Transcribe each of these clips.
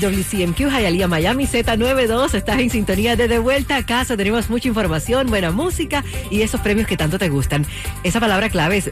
WCMQ, Hialeah, Miami, Z92. Estás en sintonía de De Vuelta a Casa. Tenemos mucha información, buena música y esos premios que tanto te gustan. Esa palabra clave es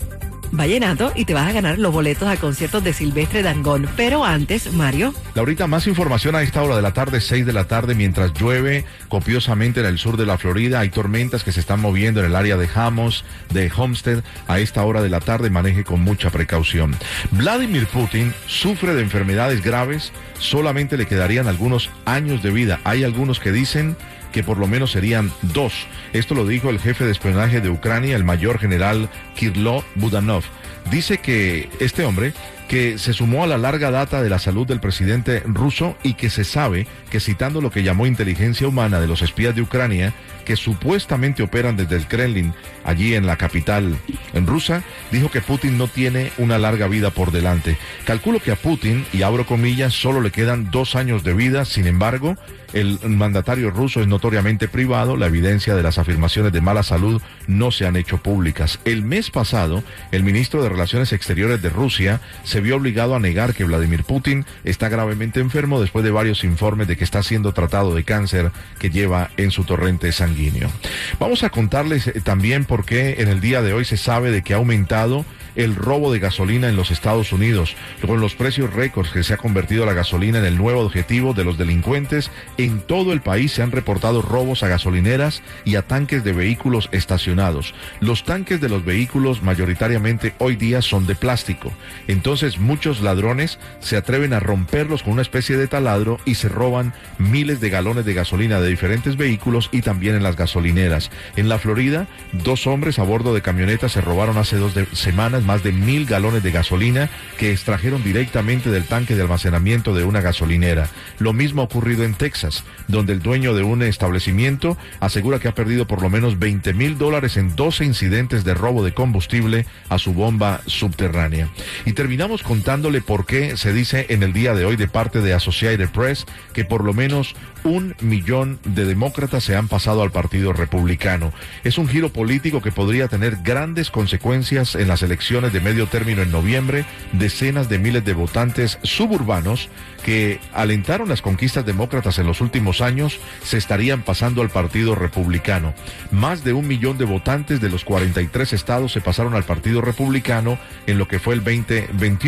vallenato y te vas a ganar los boletos a conciertos de Silvestre Dangón. Pero antes, Mario. Laurita, más información a esta hora de la tarde, 6 de la tarde, mientras llueve copiosamente en el sur de la Florida. Hay tormentas que se están moviendo en el área de Hamos, de Homestead. A esta hora de la tarde maneje con mucha precaución. Vladimir Putin sufre de enfermedades graves. Solamente le quedarían algunos años de vida. Hay algunos que dicen que por lo menos serían dos. Esto lo dijo el jefe de espionaje de Ucrania, el mayor general Kirlo Budanov. Dice que este hombre que se sumó a la larga data de la salud del presidente ruso y que se sabe que citando lo que llamó inteligencia humana de los espías de Ucrania, que supuestamente operan desde el Kremlin, allí en la capital en rusa, dijo que Putin no tiene una larga vida por delante. Calculo que a Putin, y abro comillas, solo le quedan dos años de vida, sin embargo, el mandatario ruso es notoriamente privado, la evidencia de las afirmaciones de mala salud no se han hecho públicas. El mes pasado, el ministro de Relaciones Exteriores de Rusia se vio obligado a negar que Vladimir Putin está gravemente enfermo después de varios informes de que está siendo tratado de cáncer que lleva en su torrente sanguíneo. Vamos a contarles eh, también por qué en el día de hoy se sabe de que ha aumentado el robo de gasolina en los Estados Unidos, con los precios récords que se ha convertido la gasolina en el nuevo objetivo de los delincuentes. En todo el país se han reportado robos a gasolineras y a tanques de vehículos estacionados. Los tanques de los vehículos mayoritariamente hoy día son de plástico. Entonces muchos ladrones se atreven a romperlos con una especie de taladro y se roban miles de galones de gasolina de diferentes vehículos y también en las gasolineras. En la Florida, dos hombres a bordo de camionetas se robaron hace dos semanas más de mil galones de gasolina que extrajeron directamente del tanque de almacenamiento de una gasolinera. Lo mismo ha ocurrido en Texas, donde el dueño de un establecimiento asegura que ha perdido por lo menos 20 mil dólares en 12 incidentes de robo de combustible a su bomba subterránea. Y terminamos contándole por qué se dice en el día de hoy de parte de Associated Press que por lo menos un millón de demócratas se han pasado al Partido Republicano. Es un giro político que podría tener grandes consecuencias en las elecciones de medio término en noviembre, decenas de miles de votantes suburbanos que alentaron las conquistas demócratas en los últimos años se estarían pasando al Partido Republicano. Más de un millón de votantes de los 43 estados se pasaron al Partido Republicano en lo que fue el 2021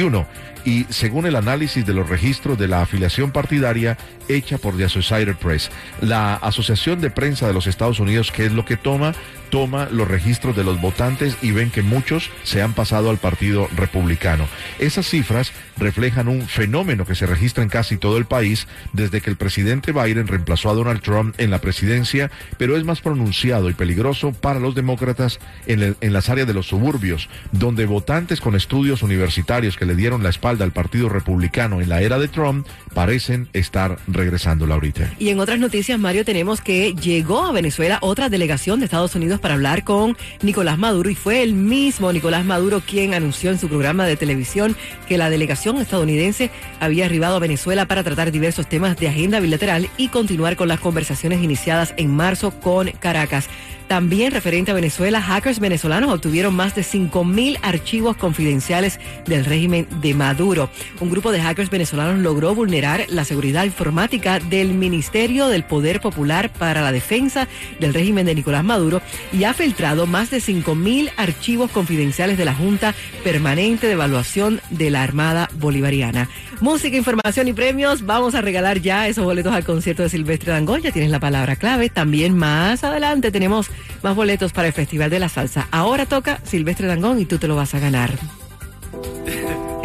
y según el análisis de los registros de la afiliación partidaria hecha por The Associated Press, la Asociación de Prensa de los Estados Unidos, ¿qué es lo que toma? Toma los registros de los votantes y ven que muchos se han pasado al Partido Republicano. Esas cifras reflejan un fenómeno que se registra en casi todo el país desde que el presidente Biden reemplazó a Donald Trump en la presidencia, pero es más pronunciado y peligroso para los demócratas en, en las áreas de los suburbios, donde votantes con estudios universitarios que le dieron la espalda al Partido Republicano en la era de Trump parecen estar regresando ahorita. Y en otras noticias, Mario, tenemos que llegó a Venezuela otra delegación de Estados Unidos para hablar con Nicolás Maduro y fue el mismo Nicolás Maduro quien anunció en su programa de televisión que la delegación estadounidense había arribado a Venezuela para tratar diversos temas de agenda bilateral y continuar con las conversaciones iniciadas en marzo con Caracas. También referente a Venezuela, hackers venezolanos obtuvieron más de 5.000 archivos confidenciales del régimen de Maduro. Un grupo de hackers venezolanos logró vulnerar la seguridad informática del Ministerio del Poder Popular para la Defensa del régimen de Nicolás Maduro y ha filtrado más de 5.000 archivos confidenciales de la Junta Permanente de Evaluación de la Armada Bolivariana. Música, información y premios. Vamos a regalar ya esos boletos al concierto de Silvestre Dangón. Ya tienes la palabra clave. También más adelante tenemos más boletos para el Festival de la Salsa. Ahora toca Silvestre Dangón y tú te lo vas a ganar.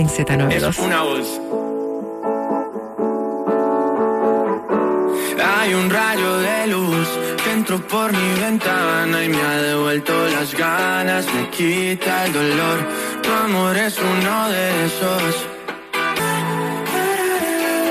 En Z92. una voz. Hay un rayo de luz que entró por mi ventana y me ha devuelto las ganas, me quita el dolor. Tu amor es uno de esos